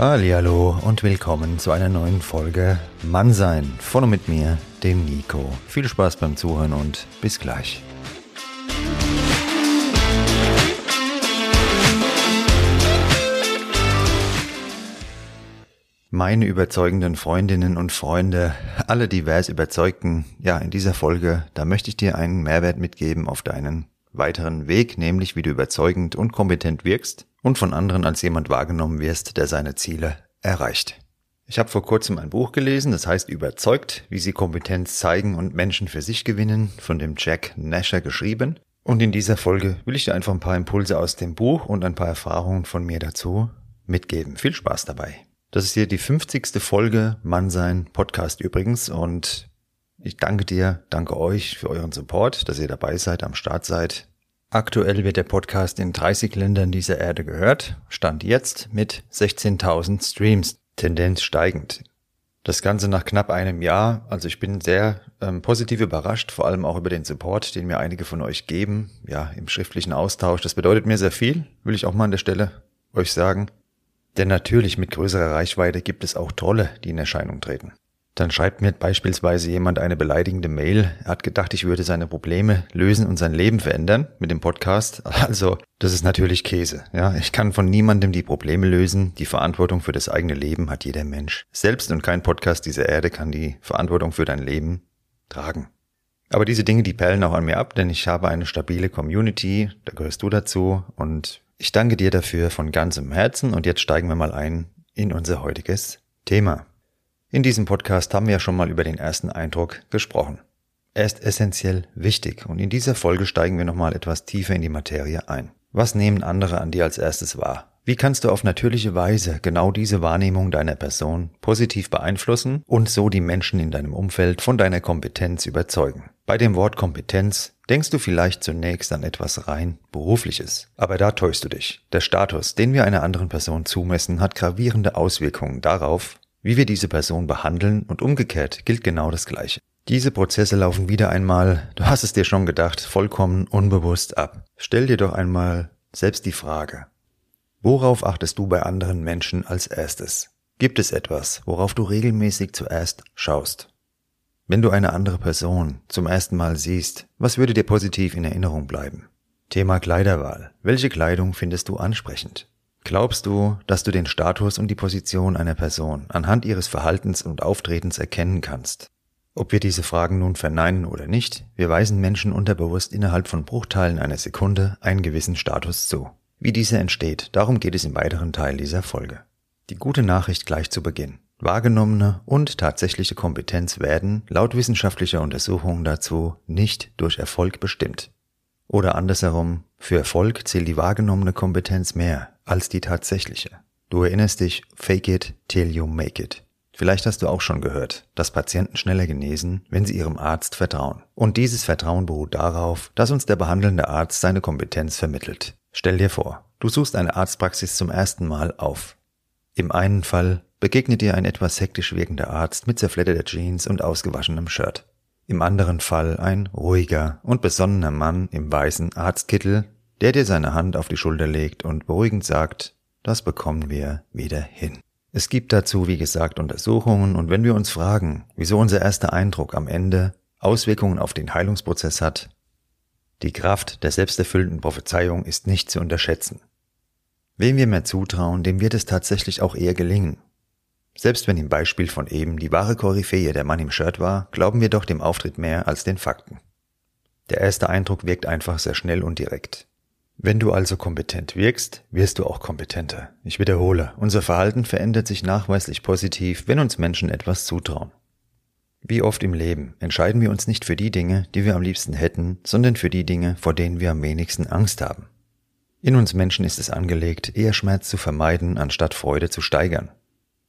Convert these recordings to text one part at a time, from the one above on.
Hallo und willkommen zu einer neuen Folge Mannsein von und mit mir, dem Nico. Viel Spaß beim Zuhören und bis gleich. Meine überzeugenden Freundinnen und Freunde, alle divers Überzeugten, ja, in dieser Folge, da möchte ich dir einen Mehrwert mitgeben auf deinen weiteren Weg, nämlich wie du überzeugend und kompetent wirkst und von anderen als jemand wahrgenommen wirst, der seine Ziele erreicht. Ich habe vor kurzem ein Buch gelesen, das heißt Überzeugt, wie sie Kompetenz zeigen und Menschen für sich gewinnen, von dem Jack Nasher geschrieben. Und in dieser Folge will ich dir einfach ein paar Impulse aus dem Buch und ein paar Erfahrungen von mir dazu mitgeben. Viel Spaß dabei. Das ist hier die 50. Folge Mannsein Podcast übrigens und ich danke dir, danke euch für euren Support, dass ihr dabei seid, am Start seid. Aktuell wird der Podcast in 30 Ländern dieser Erde gehört, stand jetzt mit 16.000 Streams, Tendenz steigend. Das Ganze nach knapp einem Jahr, also ich bin sehr ähm, positiv überrascht, vor allem auch über den Support, den mir einige von euch geben, ja, im schriftlichen Austausch. Das bedeutet mir sehr viel, will ich auch mal an der Stelle euch sagen. Denn natürlich mit größerer Reichweite gibt es auch Trolle, die in Erscheinung treten. Dann schreibt mir beispielsweise jemand eine beleidigende Mail. Er hat gedacht, ich würde seine Probleme lösen und sein Leben verändern mit dem Podcast. Also, das ist natürlich Käse. Ja, ich kann von niemandem die Probleme lösen. Die Verantwortung für das eigene Leben hat jeder Mensch. Selbst und kein Podcast dieser Erde kann die Verantwortung für dein Leben tragen. Aber diese Dinge, die perlen auch an mir ab, denn ich habe eine stabile Community, da gehörst du dazu und ich danke dir dafür von ganzem Herzen und jetzt steigen wir mal ein in unser heutiges Thema. In diesem Podcast haben wir ja schon mal über den ersten Eindruck gesprochen. Er ist essentiell wichtig und in dieser Folge steigen wir nochmal etwas tiefer in die Materie ein. Was nehmen andere an dir als erstes wahr? Wie kannst du auf natürliche Weise genau diese Wahrnehmung deiner Person positiv beeinflussen und so die Menschen in deinem Umfeld von deiner Kompetenz überzeugen? Bei dem Wort Kompetenz denkst du vielleicht zunächst an etwas rein berufliches. Aber da täuschst du dich. Der Status, den wir einer anderen Person zumessen, hat gravierende Auswirkungen darauf, wie wir diese Person behandeln und umgekehrt gilt genau das Gleiche. Diese Prozesse laufen wieder einmal, du hast es dir schon gedacht, vollkommen unbewusst ab. Stell dir doch einmal selbst die Frage, worauf achtest du bei anderen Menschen als erstes? Gibt es etwas, worauf du regelmäßig zuerst schaust? Wenn du eine andere Person zum ersten Mal siehst, was würde dir positiv in Erinnerung bleiben? Thema Kleiderwahl. Welche Kleidung findest du ansprechend? Glaubst du, dass du den Status und die Position einer Person anhand ihres Verhaltens und Auftretens erkennen kannst? Ob wir diese Fragen nun verneinen oder nicht, wir weisen Menschen unterbewusst innerhalb von Bruchteilen einer Sekunde einen gewissen Status zu. Wie dieser entsteht, darum geht es im weiteren Teil dieser Folge. Die gute Nachricht gleich zu Beginn. Wahrgenommene und tatsächliche Kompetenz werden, laut wissenschaftlicher Untersuchungen dazu, nicht durch Erfolg bestimmt. Oder andersherum, für Erfolg zählt die wahrgenommene Kompetenz mehr als die tatsächliche. Du erinnerst dich, fake it till you make it. Vielleicht hast du auch schon gehört, dass Patienten schneller genesen, wenn sie ihrem Arzt vertrauen. Und dieses Vertrauen beruht darauf, dass uns der behandelnde Arzt seine Kompetenz vermittelt. Stell dir vor, du suchst eine Arztpraxis zum ersten Mal auf. Im einen Fall begegnet dir ein etwas hektisch wirkender Arzt mit zerfledderter Jeans und ausgewaschenem Shirt. Im anderen Fall ein ruhiger und besonnener Mann im weißen Arztkittel, der dir seine Hand auf die Schulter legt und beruhigend sagt, das bekommen wir wieder hin. Es gibt dazu, wie gesagt, Untersuchungen und wenn wir uns fragen, wieso unser erster Eindruck am Ende Auswirkungen auf den Heilungsprozess hat, die Kraft der selbsterfüllenden Prophezeiung ist nicht zu unterschätzen. Wem wir mehr zutrauen, dem wird es tatsächlich auch eher gelingen. Selbst wenn im Beispiel von eben die wahre Koryphäe der Mann im Shirt war, glauben wir doch dem Auftritt mehr als den Fakten. Der erste Eindruck wirkt einfach sehr schnell und direkt. Wenn du also kompetent wirkst, wirst du auch kompetenter. Ich wiederhole, unser Verhalten verändert sich nachweislich positiv, wenn uns Menschen etwas zutrauen. Wie oft im Leben entscheiden wir uns nicht für die Dinge, die wir am liebsten hätten, sondern für die Dinge, vor denen wir am wenigsten Angst haben. In uns Menschen ist es angelegt, eher Schmerz zu vermeiden, anstatt Freude zu steigern.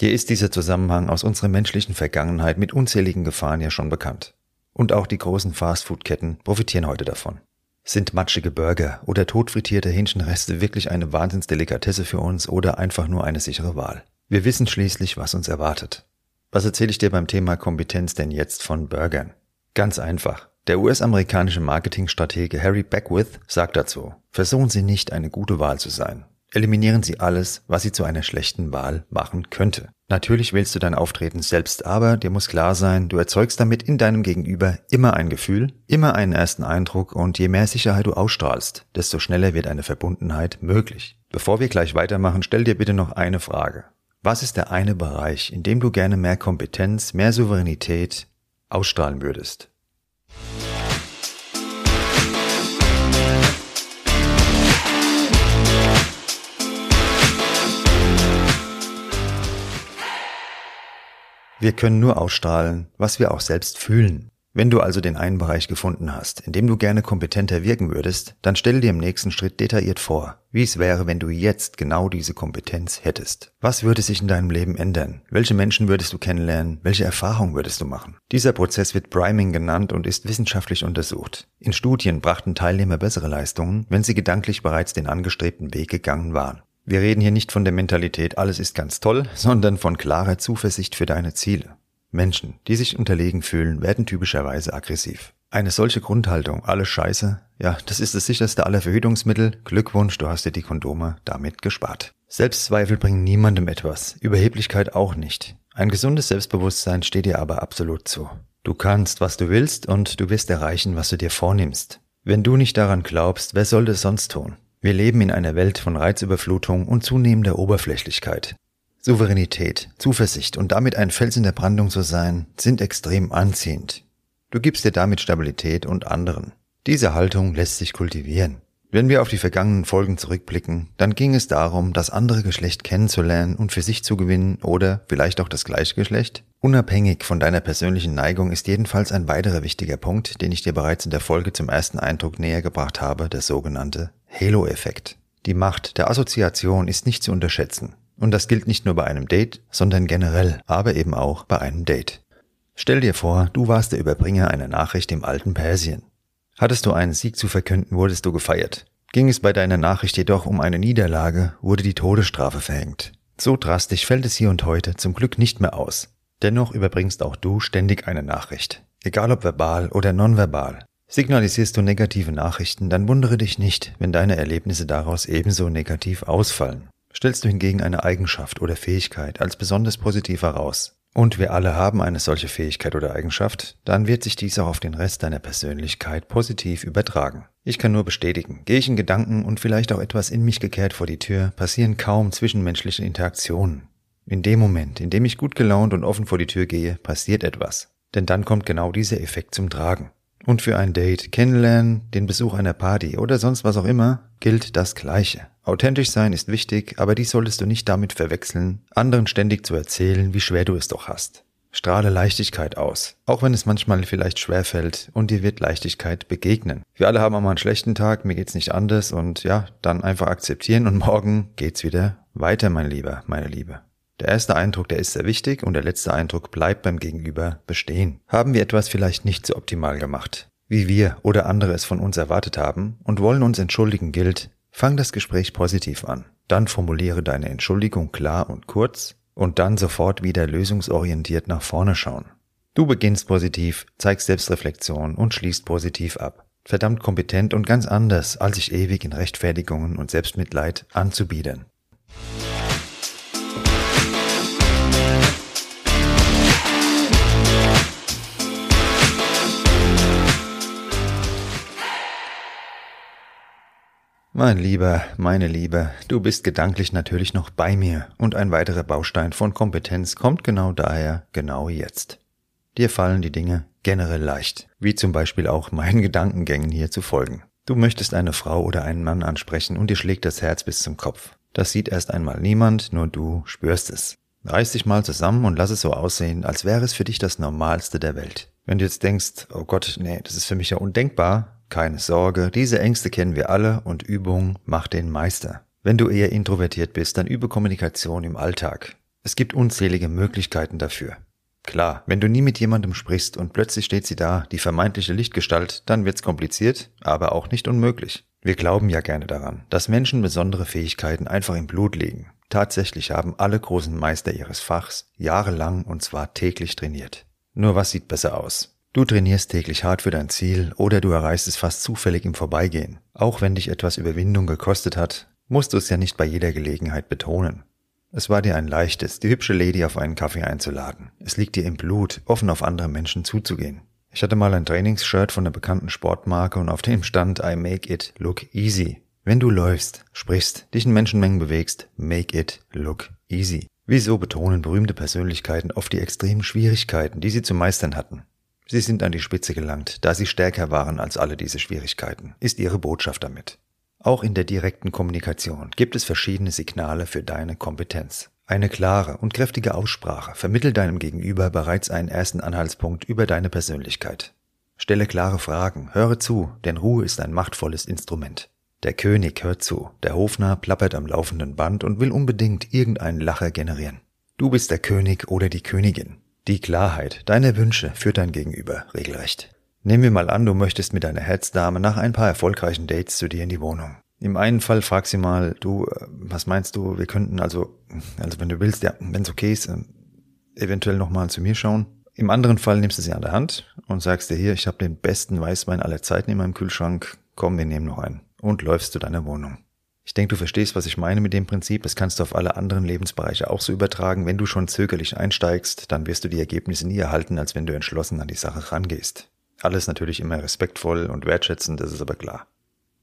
Dir ist dieser Zusammenhang aus unserer menschlichen Vergangenheit mit unzähligen Gefahren ja schon bekannt. Und auch die großen Fastfood-Ketten profitieren heute davon. Sind matschige Burger oder totfrittierte Hähnchenreste wirklich eine Wahnsinnsdelikatesse für uns oder einfach nur eine sichere Wahl? Wir wissen schließlich, was uns erwartet. Was erzähle ich dir beim Thema Kompetenz denn jetzt von Burgern? Ganz einfach. Der US-amerikanische Marketingstratege Harry Beckwith sagt dazu, versuchen Sie nicht eine gute Wahl zu sein. Eliminieren Sie alles, was Sie zu einer schlechten Wahl machen könnte. Natürlich wählst du dein Auftreten selbst, aber dir muss klar sein, du erzeugst damit in deinem Gegenüber immer ein Gefühl, immer einen ersten Eindruck und je mehr Sicherheit du ausstrahlst, desto schneller wird eine Verbundenheit möglich. Bevor wir gleich weitermachen, stell dir bitte noch eine Frage. Was ist der eine Bereich, in dem du gerne mehr Kompetenz, mehr Souveränität ausstrahlen würdest? Wir können nur ausstrahlen, was wir auch selbst fühlen. Wenn du also den einen Bereich gefunden hast, in dem du gerne kompetenter wirken würdest, dann stell dir im nächsten Schritt detailliert vor, wie es wäre, wenn du jetzt genau diese Kompetenz hättest. Was würde sich in deinem Leben ändern? Welche Menschen würdest du kennenlernen? Welche Erfahrungen würdest du machen? Dieser Prozess wird Priming genannt und ist wissenschaftlich untersucht. In Studien brachten Teilnehmer bessere Leistungen, wenn sie gedanklich bereits den angestrebten Weg gegangen waren. Wir reden hier nicht von der Mentalität, alles ist ganz toll, sondern von klarer Zuversicht für deine Ziele. Menschen, die sich unterlegen fühlen, werden typischerweise aggressiv. Eine solche Grundhaltung, alles scheiße, ja, das ist das sicherste aller Verhütungsmittel. Glückwunsch, du hast dir die Kondome damit gespart. Selbstzweifel bringen niemandem etwas, Überheblichkeit auch nicht. Ein gesundes Selbstbewusstsein steht dir aber absolut zu. Du kannst, was du willst und du wirst erreichen, was du dir vornimmst. Wenn du nicht daran glaubst, wer soll das sonst tun? Wir leben in einer Welt von Reizüberflutung und zunehmender Oberflächlichkeit. Souveränität, Zuversicht und damit ein Fels in der Brandung zu sein, sind extrem anziehend. Du gibst dir damit Stabilität und anderen. Diese Haltung lässt sich kultivieren. Wenn wir auf die vergangenen Folgen zurückblicken, dann ging es darum, das andere Geschlecht kennenzulernen und für sich zu gewinnen oder vielleicht auch das gleiche Geschlecht. Unabhängig von deiner persönlichen Neigung ist jedenfalls ein weiterer wichtiger Punkt, den ich dir bereits in der Folge zum ersten Eindruck näher gebracht habe, der sogenannte Halo-Effekt. Die Macht der Assoziation ist nicht zu unterschätzen. Und das gilt nicht nur bei einem Date, sondern generell, aber eben auch bei einem Date. Stell dir vor, du warst der Überbringer einer Nachricht im alten Persien. Hattest du einen Sieg zu verkünden, wurdest du gefeiert. Ging es bei deiner Nachricht jedoch um eine Niederlage, wurde die Todesstrafe verhängt. So drastisch fällt es hier und heute zum Glück nicht mehr aus. Dennoch überbringst auch du ständig eine Nachricht. Egal ob verbal oder nonverbal. Signalisierst du negative Nachrichten, dann wundere dich nicht, wenn deine Erlebnisse daraus ebenso negativ ausfallen. Stellst du hingegen eine Eigenschaft oder Fähigkeit als besonders positiv heraus, und wir alle haben eine solche Fähigkeit oder Eigenschaft, dann wird sich dies auch auf den Rest deiner Persönlichkeit positiv übertragen. Ich kann nur bestätigen, gehe ich in Gedanken und vielleicht auch etwas in mich gekehrt vor die Tür, passieren kaum zwischenmenschliche Interaktionen. In dem Moment, in dem ich gut gelaunt und offen vor die Tür gehe, passiert etwas. Denn dann kommt genau dieser Effekt zum Tragen. Und für ein Date, Kennenlernen, den Besuch einer Party oder sonst was auch immer, gilt das Gleiche. Authentisch sein ist wichtig, aber dies solltest du nicht damit verwechseln, anderen ständig zu erzählen, wie schwer du es doch hast. Strahle Leichtigkeit aus, auch wenn es manchmal vielleicht schwer fällt und dir wird Leichtigkeit begegnen. Wir alle haben auch mal einen schlechten Tag, mir geht's nicht anders und ja, dann einfach akzeptieren und morgen geht's wieder weiter, mein Lieber, meine Liebe. Der erste Eindruck, der ist sehr wichtig und der letzte Eindruck bleibt beim Gegenüber bestehen. Haben wir etwas vielleicht nicht so optimal gemacht, wie wir oder andere es von uns erwartet haben und wollen uns entschuldigen gilt, fang das Gespräch positiv an. Dann formuliere deine Entschuldigung klar und kurz und dann sofort wieder lösungsorientiert nach vorne schauen. Du beginnst positiv, zeigst Selbstreflexion und schließt positiv ab. Verdammt kompetent und ganz anders, als sich ewig in Rechtfertigungen und Selbstmitleid anzubiedern. Mein Lieber, meine Liebe, du bist gedanklich natürlich noch bei mir und ein weiterer Baustein von Kompetenz kommt genau daher, genau jetzt. Dir fallen die Dinge generell leicht, wie zum Beispiel auch meinen Gedankengängen hier zu folgen. Du möchtest eine Frau oder einen Mann ansprechen und dir schlägt das Herz bis zum Kopf. Das sieht erst einmal niemand, nur du spürst es. Reiß dich mal zusammen und lass es so aussehen, als wäre es für dich das Normalste der Welt. Wenn du jetzt denkst, oh Gott, nee, das ist für mich ja undenkbar, keine Sorge, diese Ängste kennen wir alle und Übung macht den Meister. Wenn du eher introvertiert bist, dann übe Kommunikation im Alltag. Es gibt unzählige Möglichkeiten dafür. Klar, wenn du nie mit jemandem sprichst und plötzlich steht sie da, die vermeintliche Lichtgestalt, dann wird's kompliziert, aber auch nicht unmöglich. Wir glauben ja gerne daran, dass Menschen besondere Fähigkeiten einfach im Blut liegen. Tatsächlich haben alle großen Meister ihres Fachs jahrelang und zwar täglich trainiert. Nur was sieht besser aus? Du trainierst täglich hart für dein Ziel oder du erreichst es fast zufällig im Vorbeigehen. Auch wenn dich etwas Überwindung gekostet hat, musst du es ja nicht bei jeder Gelegenheit betonen. Es war dir ein leichtes, die hübsche Lady auf einen Kaffee einzuladen. Es liegt dir im Blut, offen auf andere Menschen zuzugehen. Ich hatte mal ein Trainingsshirt von einer bekannten Sportmarke und auf dem stand I make it look easy. Wenn du läufst, sprichst, dich in Menschenmengen bewegst, make it look easy. Wieso betonen berühmte Persönlichkeiten oft die extremen Schwierigkeiten, die sie zu meistern hatten? Sie sind an die Spitze gelangt, da sie stärker waren als alle diese Schwierigkeiten, ist ihre Botschaft damit. Auch in der direkten Kommunikation gibt es verschiedene Signale für deine Kompetenz. Eine klare und kräftige Aussprache vermittelt deinem Gegenüber bereits einen ersten Anhaltspunkt über deine Persönlichkeit. Stelle klare Fragen, höre zu, denn Ruhe ist ein machtvolles Instrument. Der König hört zu, der Hofnarr plappert am laufenden Band und will unbedingt irgendeinen Lacher generieren. Du bist der König oder die Königin. Die Klarheit deiner Wünsche führt dein Gegenüber regelrecht. Nehmen wir mal an, du möchtest mit deiner Herzdame nach ein paar erfolgreichen Dates zu dir in die Wohnung. Im einen Fall frag sie mal, du, äh, was meinst du, wir könnten also, also wenn du willst, ja, wenn es okay ist, äh, eventuell nochmal zu mir schauen. Im anderen Fall nimmst du sie an der Hand und sagst dir hier, ich habe den besten Weißwein aller Zeiten in meinem Kühlschrank, komm, wir nehmen noch einen. Und läufst zu deiner Wohnung. Ich denke, du verstehst, was ich meine mit dem Prinzip. Das kannst du auf alle anderen Lebensbereiche auch so übertragen. Wenn du schon zögerlich einsteigst, dann wirst du die Ergebnisse nie erhalten, als wenn du entschlossen an die Sache rangehst. Alles natürlich immer respektvoll und wertschätzend, das ist aber klar.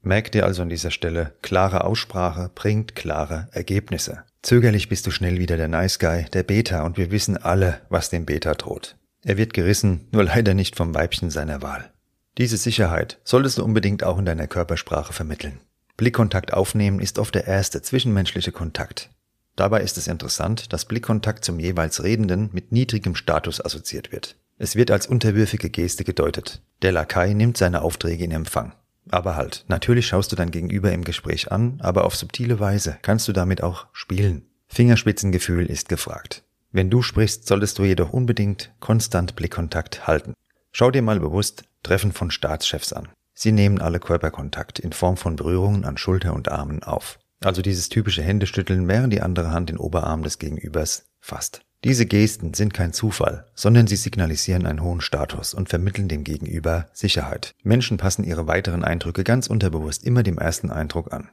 Merk dir also an dieser Stelle, klare Aussprache bringt klare Ergebnisse. Zögerlich bist du schnell wieder der Nice Guy, der Beta, und wir wissen alle, was dem Beta droht. Er wird gerissen, nur leider nicht vom Weibchen seiner Wahl. Diese Sicherheit solltest du unbedingt auch in deiner Körpersprache vermitteln. Blickkontakt aufnehmen ist oft der erste zwischenmenschliche Kontakt. Dabei ist es interessant, dass Blickkontakt zum jeweils Redenden mit niedrigem Status assoziiert wird. Es wird als unterwürfige Geste gedeutet. Der Lakai nimmt seine Aufträge in Empfang. Aber halt, natürlich schaust du dein Gegenüber im Gespräch an, aber auf subtile Weise kannst du damit auch spielen. Fingerspitzengefühl ist gefragt. Wenn du sprichst, solltest du jedoch unbedingt konstant Blickkontakt halten. Schau dir mal bewusst Treffen von Staatschefs an. Sie nehmen alle Körperkontakt in Form von Berührungen an Schulter und Armen auf. Also dieses typische Händeschütteln, während die andere Hand den Oberarm des Gegenübers fasst. Diese Gesten sind kein Zufall, sondern sie signalisieren einen hohen Status und vermitteln dem Gegenüber Sicherheit. Menschen passen ihre weiteren Eindrücke ganz unterbewusst immer dem ersten Eindruck an.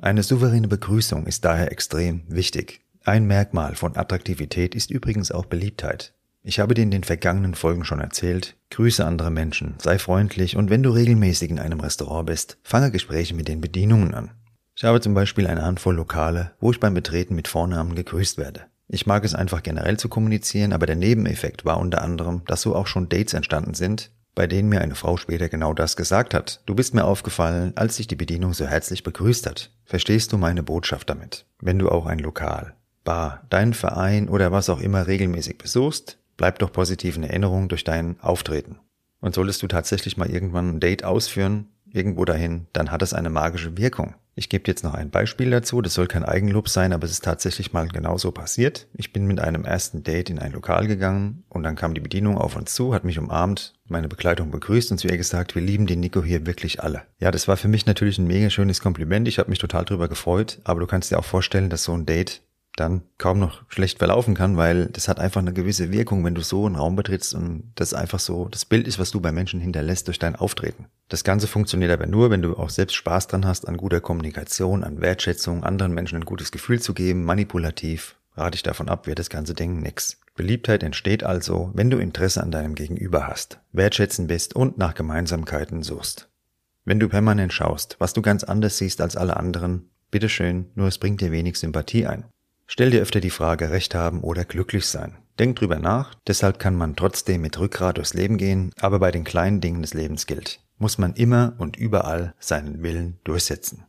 Eine souveräne Begrüßung ist daher extrem wichtig. Ein Merkmal von Attraktivität ist übrigens auch Beliebtheit. Ich habe dir in den vergangenen Folgen schon erzählt, grüße andere Menschen, sei freundlich und wenn du regelmäßig in einem Restaurant bist, fange Gespräche mit den Bedienungen an. Ich habe zum Beispiel eine Handvoll Lokale, wo ich beim Betreten mit Vornamen gegrüßt werde. Ich mag es einfach generell zu kommunizieren, aber der Nebeneffekt war unter anderem, dass so auch schon Dates entstanden sind, bei denen mir eine Frau später genau das gesagt hat. Du bist mir aufgefallen, als sich die Bedienung so herzlich begrüßt hat. Verstehst du meine Botschaft damit? Wenn du auch ein Lokal, Bar, deinen Verein oder was auch immer regelmäßig besuchst, bleib doch positiv in Erinnerung durch dein Auftreten. Und solltest du tatsächlich mal irgendwann ein Date ausführen, irgendwo dahin, dann hat es eine magische Wirkung. Ich gebe jetzt noch ein Beispiel dazu. Das soll kein Eigenlob sein, aber es ist tatsächlich mal genauso passiert. Ich bin mit einem ersten Date in ein Lokal gegangen und dann kam die Bedienung auf uns zu, hat mich umarmt, meine Begleitung begrüßt und zu ihr gesagt, wir lieben den Nico hier wirklich alle. Ja, das war für mich natürlich ein mega schönes Kompliment. Ich habe mich total drüber gefreut, aber du kannst dir auch vorstellen, dass so ein Date dann kaum noch schlecht verlaufen kann, weil das hat einfach eine gewisse Wirkung, wenn du so einen Raum betrittst und das einfach so das Bild ist, was du bei Menschen hinterlässt durch dein Auftreten. Das Ganze funktioniert aber nur, wenn du auch selbst Spaß dran hast an guter Kommunikation, an Wertschätzung, anderen Menschen ein gutes Gefühl zu geben, manipulativ. Rate ich davon ab, wird das ganze Ding nix. Beliebtheit entsteht also, wenn du Interesse an deinem Gegenüber hast, wertschätzen bist und nach Gemeinsamkeiten suchst. Wenn du permanent schaust, was du ganz anders siehst als alle anderen, bitteschön, nur es bringt dir wenig Sympathie ein. Stell dir öfter die Frage, Recht haben oder glücklich sein. Denk drüber nach, deshalb kann man trotzdem mit Rückgrat durchs Leben gehen, aber bei den kleinen Dingen des Lebens gilt, muss man immer und überall seinen Willen durchsetzen.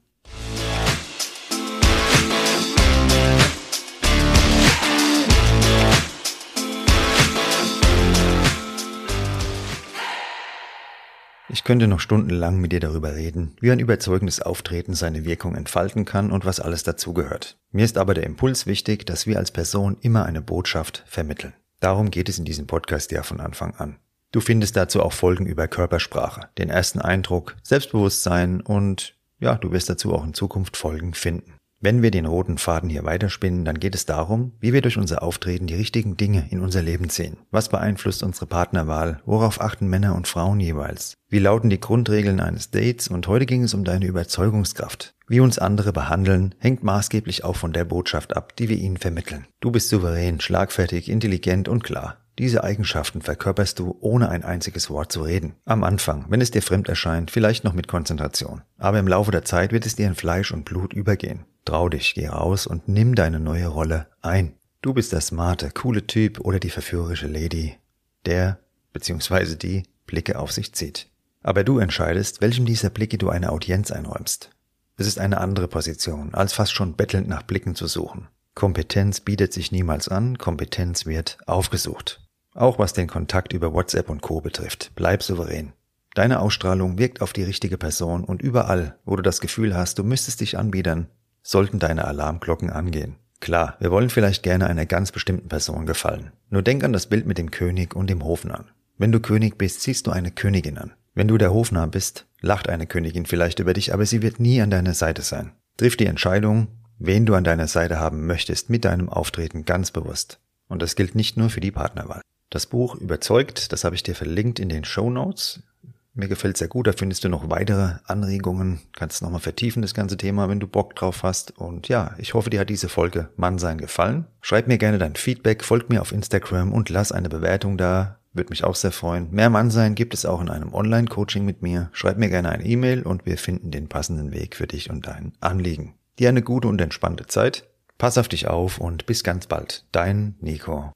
Ich könnte noch stundenlang mit dir darüber reden, wie ein überzeugendes Auftreten seine Wirkung entfalten kann und was alles dazugehört. Mir ist aber der Impuls wichtig, dass wir als Person immer eine Botschaft vermitteln. Darum geht es in diesem Podcast ja von Anfang an. Du findest dazu auch Folgen über Körpersprache, den ersten Eindruck, Selbstbewusstsein und ja, du wirst dazu auch in Zukunft Folgen finden. Wenn wir den roten Faden hier weiterspinnen, dann geht es darum, wie wir durch unser Auftreten die richtigen Dinge in unser Leben ziehen. Was beeinflusst unsere Partnerwahl? Worauf achten Männer und Frauen jeweils? Wie lauten die Grundregeln eines Dates? Und heute ging es um deine Überzeugungskraft. Wie uns andere behandeln, hängt maßgeblich auch von der Botschaft ab, die wir ihnen vermitteln. Du bist souverän, schlagfertig, intelligent und klar. Diese Eigenschaften verkörperst du, ohne ein einziges Wort zu reden. Am Anfang, wenn es dir fremd erscheint, vielleicht noch mit Konzentration. Aber im Laufe der Zeit wird es dir in Fleisch und Blut übergehen. Trau dich, geh raus und nimm deine neue Rolle ein. Du bist der smarte, coole Typ oder die verführerische Lady, der bzw. die Blicke auf sich zieht. Aber du entscheidest, welchem dieser Blicke du eine Audienz einräumst. Es ist eine andere Position, als fast schon bettelnd nach Blicken zu suchen. Kompetenz bietet sich niemals an, Kompetenz wird aufgesucht. Auch was den Kontakt über WhatsApp und Co betrifft, bleib souverän. Deine Ausstrahlung wirkt auf die richtige Person und überall, wo du das Gefühl hast, du müsstest dich anbiedern, sollten deine Alarmglocken angehen. Klar, wir wollen vielleicht gerne einer ganz bestimmten Person gefallen. Nur denk an das Bild mit dem König und dem Hofen an. Wenn du König bist, ziehst du eine Königin an. Wenn du der Hofnarr bist, lacht eine Königin vielleicht über dich, aber sie wird nie an deiner Seite sein. Triff die Entscheidung, wen du an deiner Seite haben möchtest, mit deinem Auftreten ganz bewusst. Und das gilt nicht nur für die Partnerwahl. Das Buch Überzeugt, das habe ich dir verlinkt in den Show Notes. Mir gefällt sehr gut, da findest du noch weitere Anregungen, kannst nochmal vertiefen das ganze Thema, wenn du Bock drauf hast. Und ja, ich hoffe, dir hat diese Folge Mannsein gefallen. Schreib mir gerne dein Feedback, folg mir auf Instagram und lass eine Bewertung da. Würde mich auch sehr freuen. Mehr Mann sein gibt es auch in einem Online-Coaching mit mir. Schreib mir gerne eine E-Mail und wir finden den passenden Weg für dich und dein Anliegen. Dir eine gute und entspannte Zeit. Pass auf dich auf und bis ganz bald. Dein Nico.